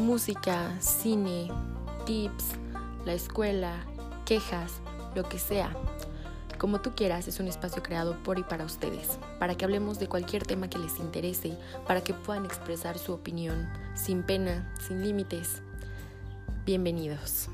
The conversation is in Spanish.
música, cine, tips, la escuela, quejas, lo que sea. Como tú quieras, es un espacio creado por y para ustedes, para que hablemos de cualquier tema que les interese, para que puedan expresar su opinión, sin pena, sin límites. Bienvenidos.